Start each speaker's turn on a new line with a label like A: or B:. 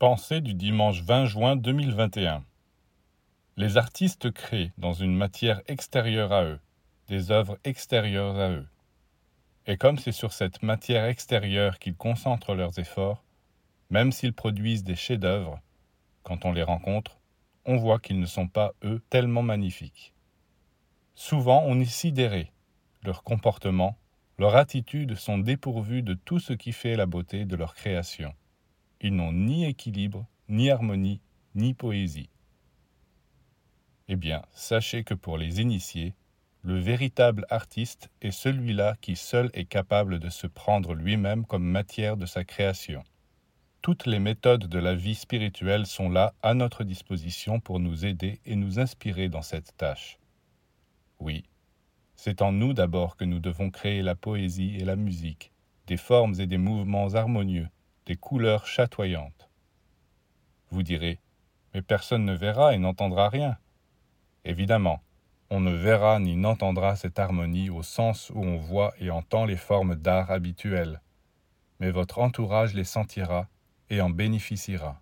A: Pensée du dimanche 20 juin 2021. Les artistes créent dans une matière extérieure à eux, des œuvres extérieures à eux. Et comme c'est sur cette matière extérieure qu'ils concentrent leurs efforts, même s'ils produisent des chefs-d'œuvre, quand on les rencontre, on voit qu'ils ne sont pas, eux, tellement magnifiques. Souvent, on est sidéré. Leur comportement, leur attitude sont dépourvus de tout ce qui fait la beauté de leur création. Ils n'ont ni équilibre, ni harmonie, ni poésie. Eh bien, sachez que pour les initiés, le véritable artiste est celui-là qui seul est capable de se prendre lui-même comme matière de sa création. Toutes les méthodes de la vie spirituelle sont là à notre disposition pour nous aider et nous inspirer dans cette tâche. Oui, c'est en nous d'abord que nous devons créer la poésie et la musique, des formes et des mouvements harmonieux, couleurs chatoyantes. Vous direz, mais personne ne verra et n'entendra rien. Évidemment, on ne verra ni n'entendra cette harmonie au sens où on voit et entend les formes d'art habituelles, mais votre entourage les sentira et en bénéficiera.